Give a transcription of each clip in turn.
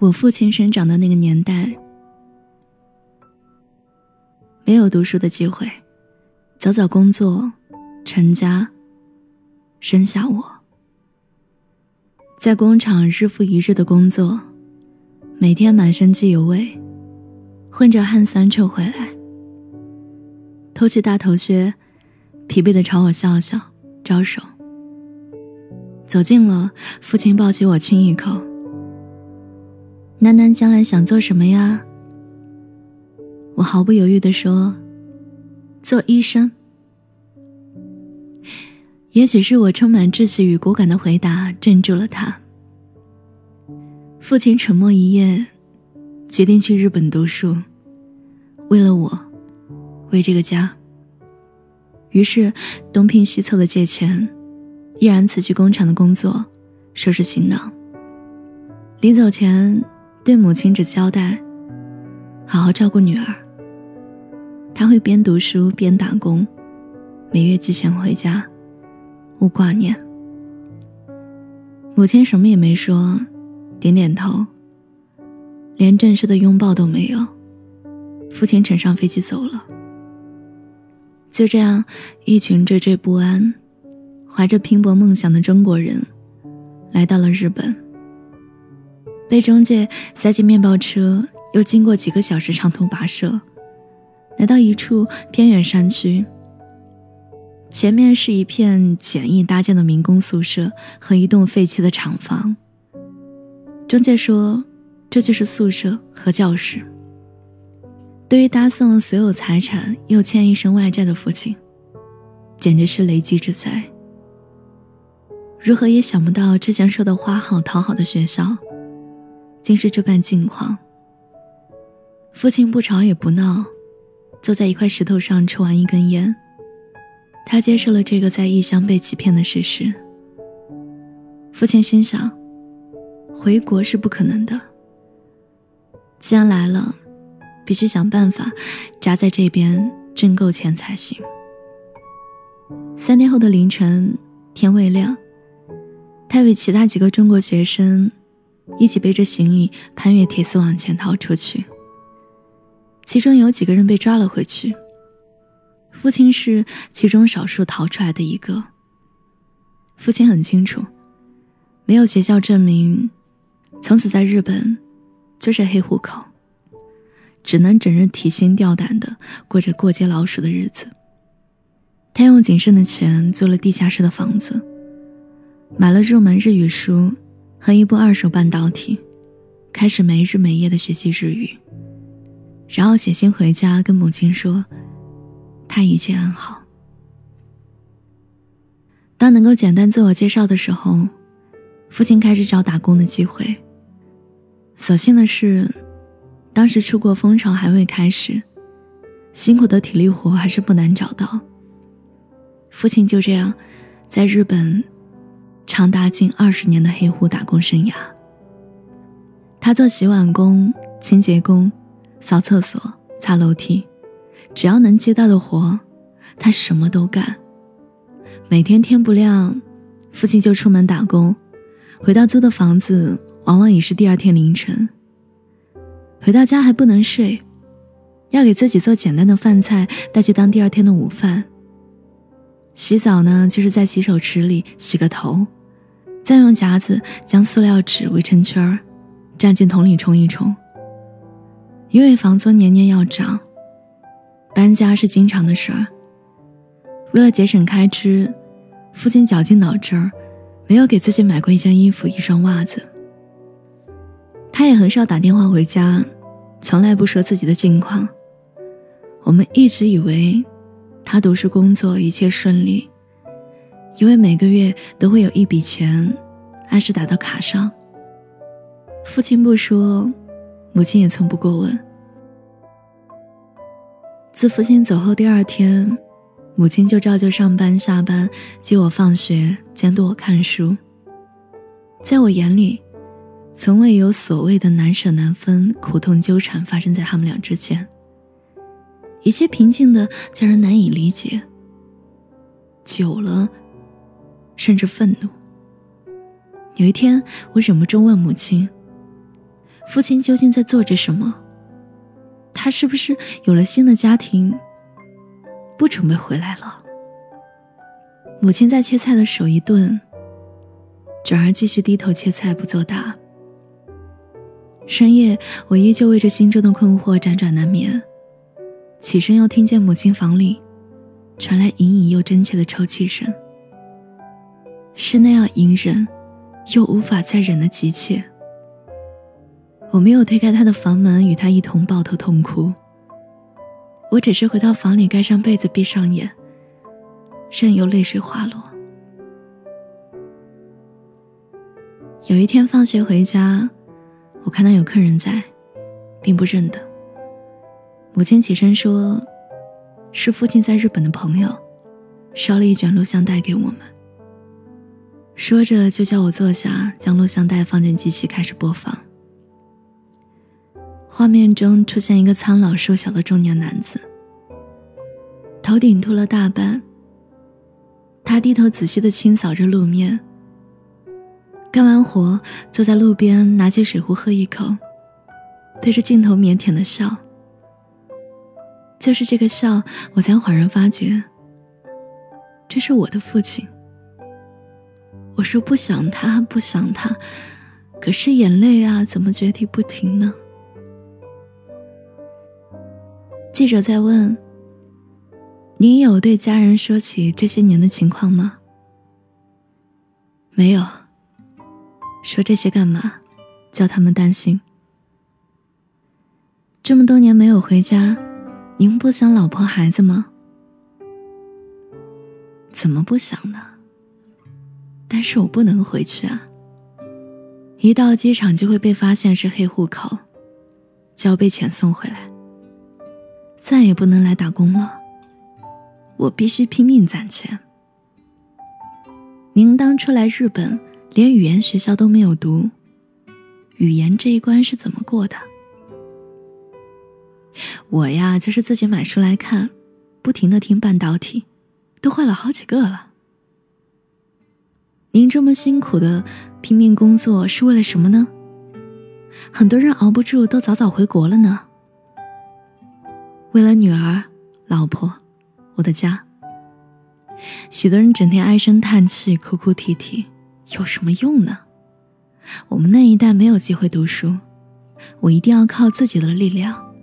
我父亲生长的那个年代，没有读书的机会，早早工作，成家，生下我。在工厂日复一日的工作，每天满身机油味，混着汗酸臭回来，脱去大头靴，疲惫的朝我笑笑，招手。走近了，父亲抱起我亲一口。楠楠将来想做什么呀？我毫不犹豫地说：“做医生。”也许是我充满志气与果敢的回答镇住了他。父亲沉默一夜，决定去日本读书，为了我，为这个家。于是东拼西凑的借钱，毅然辞去工厂的工作，收拾行囊。临走前，对母亲只交代：好好照顾女儿。他会边读书边打工，每月寄钱回家。勿挂念。母亲什么也没说，点点头。连正式的拥抱都没有。父亲乘上飞机走了。就这样，一群惴惴不安、怀着拼搏梦想的中国人，来到了日本。被中介塞进面包车，又经过几个小时长途跋涉，来到一处偏远山区。前面是一片简易搭建的民工宿舍和一栋废弃的厂房。中介说，这就是宿舍和教室。对于搭送所有财产又欠一身外债的父亲，简直是雷击之灾。如何也想不到，之前说的花好讨好的学校，竟是这般境况。父亲不吵也不闹，坐在一块石头上抽完一根烟。他接受了这个在异乡被欺骗的事实。父亲心想，回国是不可能的。既然来了，必须想办法扎在这边挣够钱才行。三天后的凌晨，天未亮，他与其他几个中国学生一起背着行李攀越铁丝网潜逃出去。其中有几个人被抓了回去。父亲是其中少数逃出来的一个。父亲很清楚，没有学校证明，从此在日本就是黑户口，只能整日提心吊胆的过着过街老鼠的日子。他用仅剩的钱租了地下室的房子，买了入门日语书和一部二手半导体，开始没日没夜的学习日语，然后写信回家跟母亲说。他一切安好。当能够简单自我介绍的时候，父亲开始找打工的机会。所幸的是，当时出国风潮还未开始，辛苦的体力活还是不难找到。父亲就这样，在日本长达近二十年的黑户打工生涯。他做洗碗工、清洁工、扫厕所、擦楼梯。只要能接到的活，他什么都干。每天天不亮，父亲就出门打工，回到租的房子，往往已是第二天凌晨。回到家还不能睡，要给自己做简单的饭菜带去当第二天的午饭。洗澡呢，就是在洗手池里洗个头，再用夹子将塑料纸围成圈儿，站进桶里冲一冲。因为房租年年要涨。搬家是经常的事儿。为了节省开支，父亲绞尽脑汁儿，没有给自己买过一件衣服、一双袜子。他也很少打电话回家，从来不说自己的近况。我们一直以为他读书工作一切顺利，因为每个月都会有一笔钱按时打到卡上。父亲不说，母亲也从不过问。自父亲走后第二天，母亲就照旧上班下班，接我放学，监督我看书。在我眼里，从未有所谓的难舍难分、苦痛纠缠发生在他们俩之间。一切平静的叫人难以理解。久了，甚至愤怒。有一天，我忍不住问母亲：“父亲究竟在做着什么？他是不是有了新的家庭，不准备回来了？母亲在切菜的手一顿，转而继续低头切菜不作答。深夜，我依旧为这心中的困惑辗转难眠。起身，又听见母亲房里传来隐隐又真切的抽泣声，是那样隐忍又无法再忍的急切。我没有推开他的房门，与他一同抱头痛哭。我只是回到房里，盖上被子，闭上眼，任由泪水滑落。有一天放学回家，我看到有客人在，并不认得。母亲起身说：“是父亲在日本的朋友，捎了一卷录像带给我们。”说着就叫我坐下，将录像带放进机器，开始播放。画面中出现一个苍老瘦小的中年男子，头顶秃了大半。他低头仔细地清扫着路面，干完活坐在路边，拿起水壶喝一口，对着镜头腼腆的笑。就是这个笑，我才恍然发觉，这是我的父亲。我说不想他，不想他，可是眼泪啊，怎么决堤不停呢？记者在问：“您有对家人说起这些年的情况吗？”没有。说这些干嘛？叫他们担心。这么多年没有回家，您不想老婆孩子吗？怎么不想呢？但是我不能回去啊！一到机场就会被发现是黑户口，就要被遣送回来。再也不能来打工了，我必须拼命攒钱。您当初来日本，连语言学校都没有读，语言这一关是怎么过的？我呀，就是自己买书来看，不停的听半导体，都换了好几个了。您这么辛苦的拼命工作是为了什么呢？很多人熬不住，都早早回国了呢。为了女儿、老婆、我的家，许多人整天唉声叹气、哭哭啼啼，有什么用呢？我们那一代没有机会读书，我一定要靠自己的力量，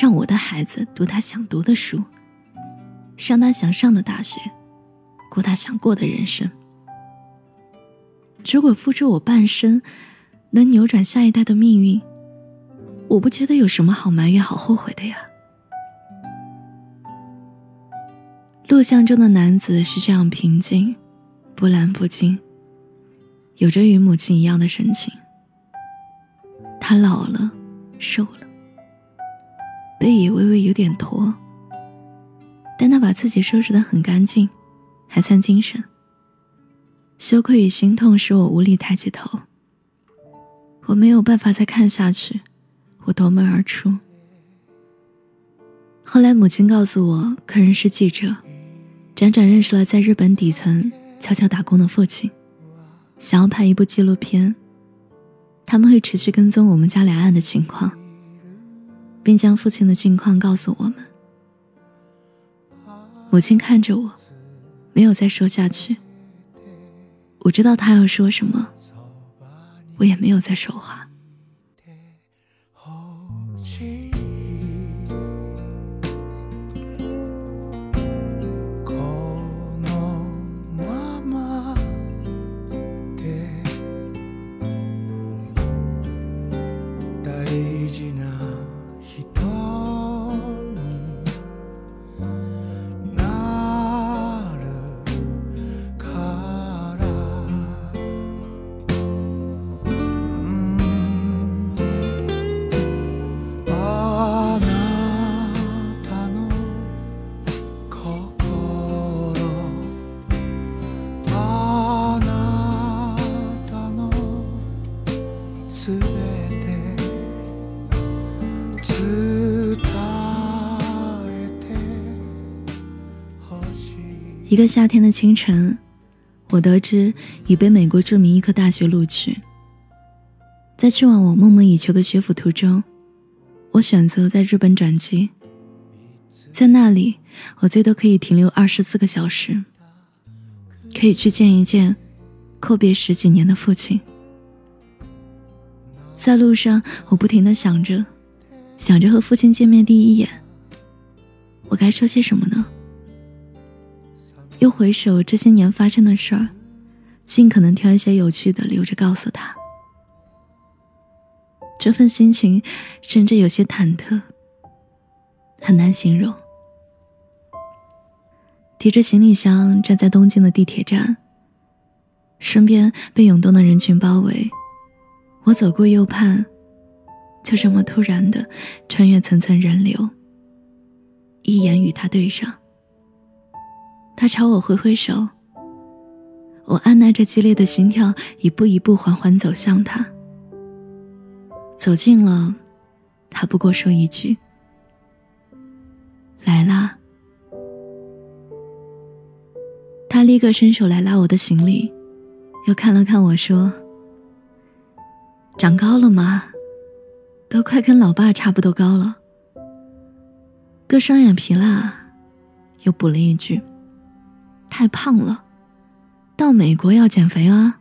让我的孩子读他想读的书，上他想上的大学，过他想过的人生。如果付出我半生，能扭转下一代的命运，我不觉得有什么好埋怨、好后悔的呀。录像中的男子是这样平静、波澜不惊，有着与母亲一样的神情。他老了，瘦了，背也微微有点驼，但他把自己收拾得很干净，还算精神。羞愧与心痛使我无力抬起头，我没有办法再看下去，我夺门而出。后来母亲告诉我，客人是记者。辗转认识了在日本底层悄悄打工的父亲，想要拍一部纪录片。他们会持续跟踪我们家两岸的情况，并将父亲的近况告诉我们。母亲看着我，没有再说下去。我知道他要说什么，我也没有再说话。一个夏天的清晨，我得知已被美国著名医科大学录取。在去往我梦寐以求的学府途中，我选择在日本转机。在那里，我最多可以停留二十四个小时，可以去见一见阔别十几年的父亲。在路上，我不停的想着，想着和父亲见面第一眼，我该说些什么呢？又回首这些年发生的事儿，尽可能挑一些有趣的留着告诉他。这份心情甚至有些忐忑，很难形容。提着行李箱站在东京的地铁站，身边被涌动的人群包围。我左顾右盼，就这么突然的穿越层层人流，一眼与他对上。他朝我挥挥手，我按捺着激烈的心跳，一步一步缓缓走向他。走近了，他不过说一句：“来啦。”他立刻伸手来拉我的行李，又看了看我说：“长高了吗？都快跟老爸差不多高了。”割双眼皮啦，又补了一句：“太胖了，到美国要减肥啊。”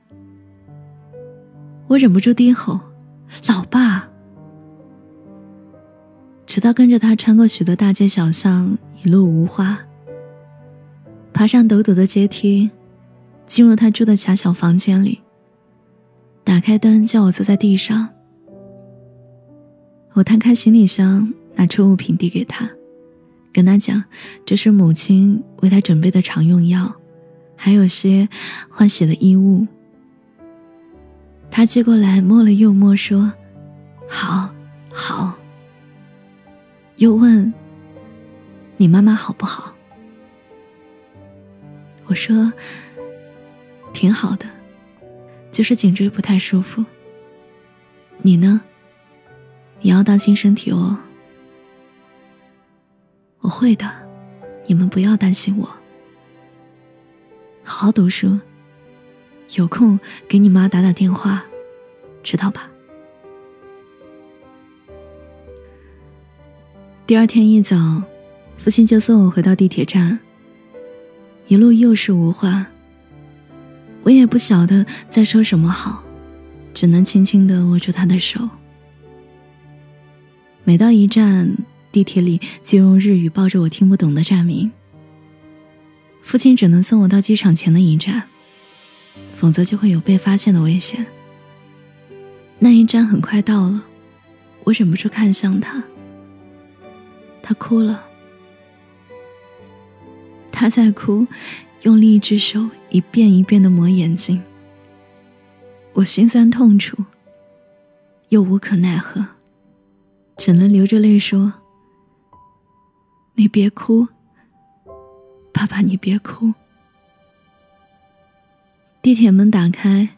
我忍不住低吼：“老爸！”直到跟着他穿过许多大街小巷，一路无话。爬上陡陡的阶梯，进入他住的狭小房间里。打开灯，叫我坐在地上。我摊开行李箱，拿出物品递给他，跟他讲这是母亲为他准备的常用药，还有些换洗的衣物。他接过来摸了又摸，说：“好，好。”又问：“你妈妈好不好？”我说：“挺好的，就是颈椎不太舒服。你呢？也要当心身体哦。”我会的，你们不要担心我。好好读书，有空给你妈打打电话，知道吧？第二天一早，父亲就送我回到地铁站。一路又是无话，我也不晓得再说什么好，只能轻轻地握住他的手。每到一站，地铁里就用日语报着我听不懂的站名。父亲只能送我到机场前的一站，否则就会有被发现的危险。那一站很快到了，我忍不住看向他，他哭了。他在哭，用另一只手一遍一遍的抹眼睛。我心酸痛楚，又无可奈何，只能流着泪说：“你别哭，爸爸，你别哭。”地铁门打开，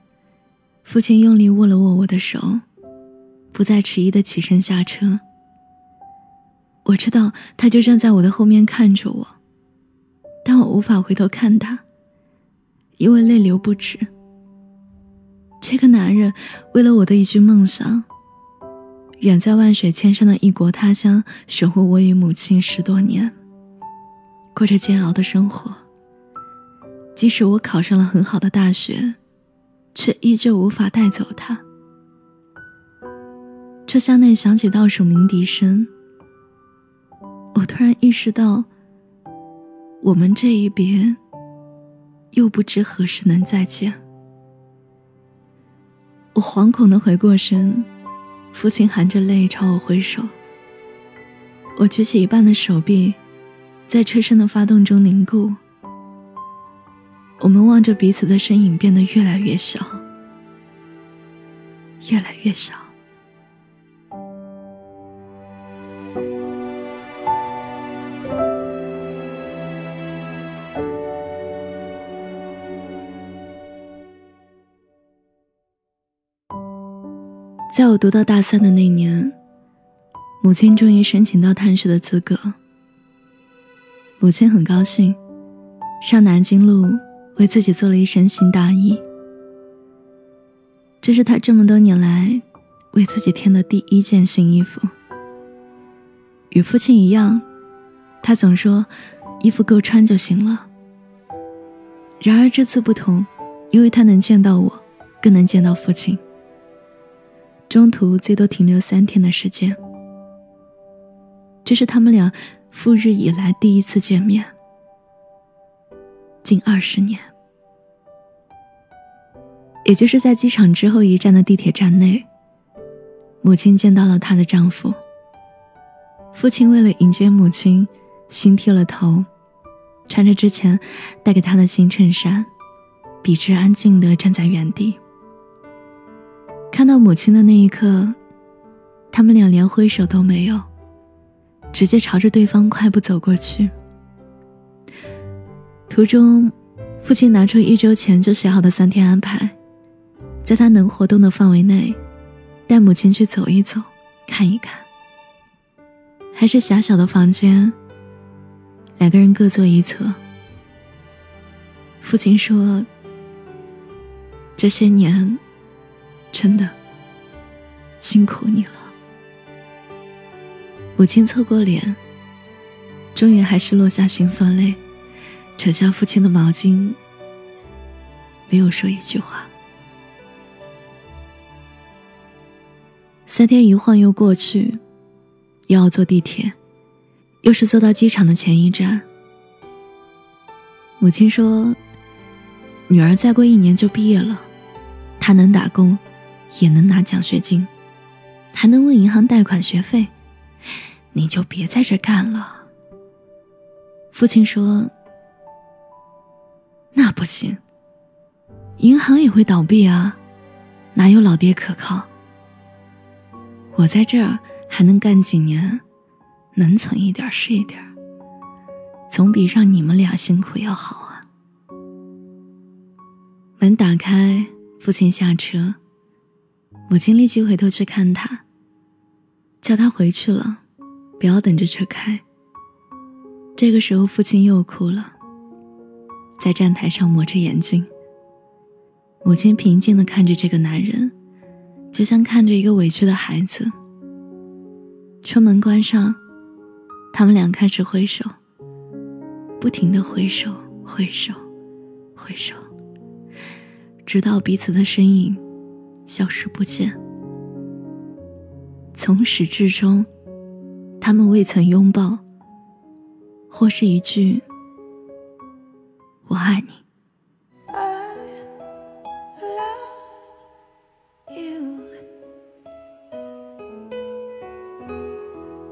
父亲用力握了握我的手，不再迟疑的起身下车。我知道，他就站在我的后面看着我。但我无法回头看他，因为泪流不止。这个男人为了我的一句梦想，远在万水千山的异国他乡守护我与母亲十多年，过着煎熬的生活。即使我考上了很好的大学，却依旧无法带走他。车厢内响起倒数鸣笛声，我突然意识到。我们这一别，又不知何时能再见。我惶恐的回过身，父亲含着泪朝我挥手。我举起一半的手臂，在车身的发动中凝固。我们望着彼此的身影变得越来越小，越来越小。在我读到大三的那年，母亲终于申请到探视的资格。母亲很高兴，上南京路为自己做了一身新大衣。这是她这么多年来为自己添的第一件新衣服。与父亲一样，他总说衣服够穿就行了。然而这次不同，因为他能见到我，更能见到父亲。中途最多停留三天的时间，这是他们俩赴日以来第一次见面，近二十年。也就是在机场之后一站的地铁站内，母亲见到了她的丈夫。父亲为了迎接母亲，新剃了头，穿着之前带给他的新衬衫，笔直安静地站在原地。看到母亲的那一刻，他们俩连挥手都没有，直接朝着对方快步走过去。途中，父亲拿出一周前就写好的三天安排。在他能活动的范围内，带母亲去走一走，看一看。还是狭小的房间，两个人各坐一侧。父亲说：“这些年，真的辛苦你了。”母亲侧过脸，终于还是落下心酸泪，扯下父亲的毛巾，没有说一句话。三天一晃又过去，又要坐地铁，又是坐到机场的前一站。母亲说：“女儿再过一年就毕业了，她能打工，也能拿奖学金，还能问银行贷款学费，你就别在这干了。”父亲说：“那不行，银行也会倒闭啊，哪有老爹可靠？”我在这儿还能干几年，能存一点是一点，总比让你们俩辛苦要好啊。门打开，父亲下车，母亲立即回头去看他，叫他回去了，不要等着车开。这个时候，父亲又哭了，在站台上抹着眼睛。母亲平静地看着这个男人。就像看着一个委屈的孩子。车门关上，他们俩开始挥手，不停的挥手，挥手，挥手，直到彼此的身影消失不见。从始至终，他们未曾拥抱，或是一句“我爱你”。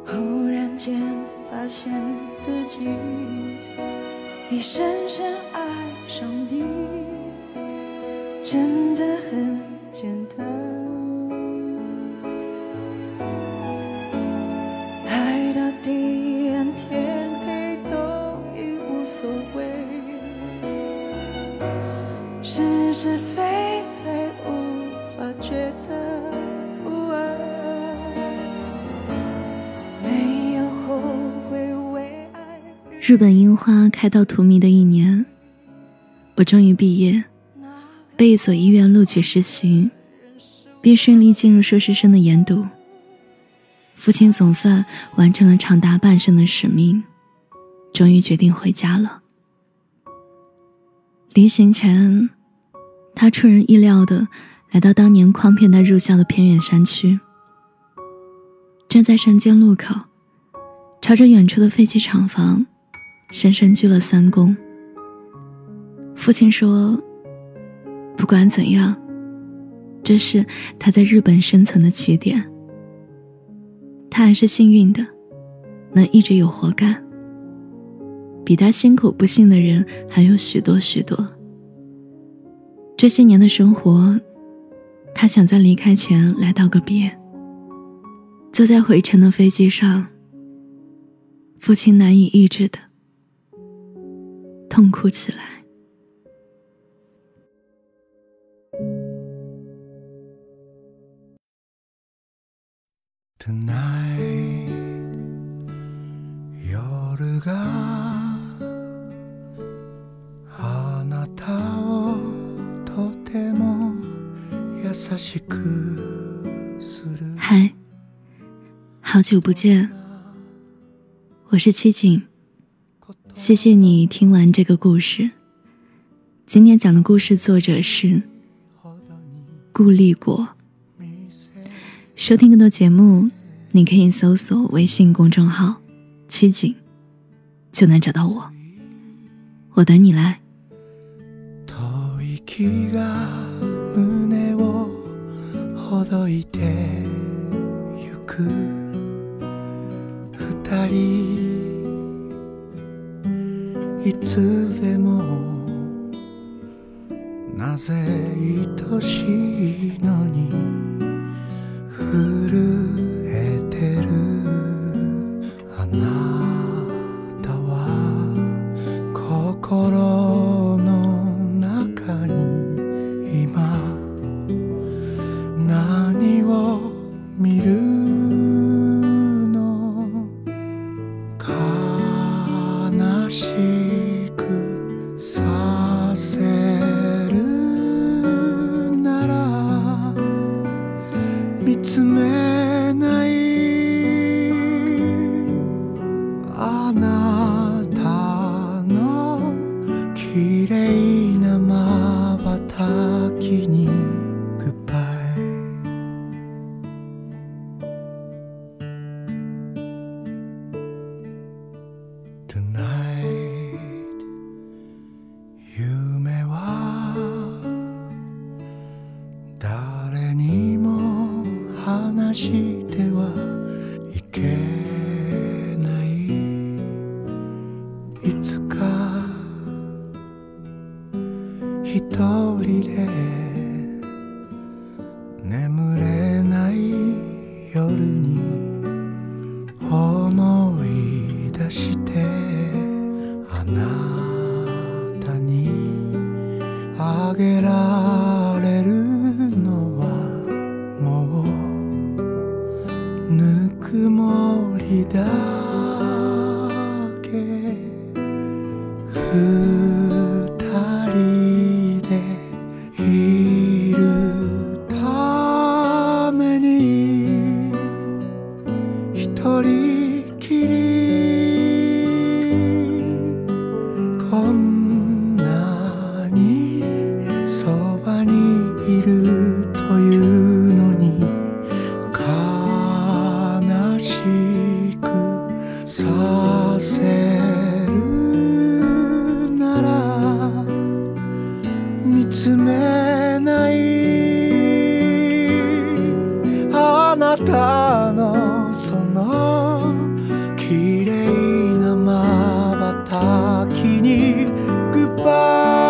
忽然间发现自己已深深爱上你，真的很简单。爱到地暗天黑都已无所谓，是是非非无法抉择。日本樱花开到荼蘼的一年，我终于毕业，被一所医院录取实习，并顺利进入硕士生的研读。父亲总算完成了长达半生的使命，终于决定回家了。临行前，他出人意料的来到当年诓骗他入校的偏远山区，站在山间路口，朝着远处的废弃厂房。深深鞠了三躬。父亲说：“不管怎样，这是他在日本生存的起点。他还是幸运的，能一直有活干。比他辛苦不幸的人还有许多许多。这些年的生活，他想在离开前来道个别。坐在回程的飞机上，父亲难以抑制的。”痛哭起来。tonight 好久不见。我是七景。谢谢你听完这个故事。今天讲的故事作者是顾立国收听更多节目，你可以搜索微信公众号，七景就能找到我。我等你来。家。つめないあなたのその綺麗な瞬きにグッバイ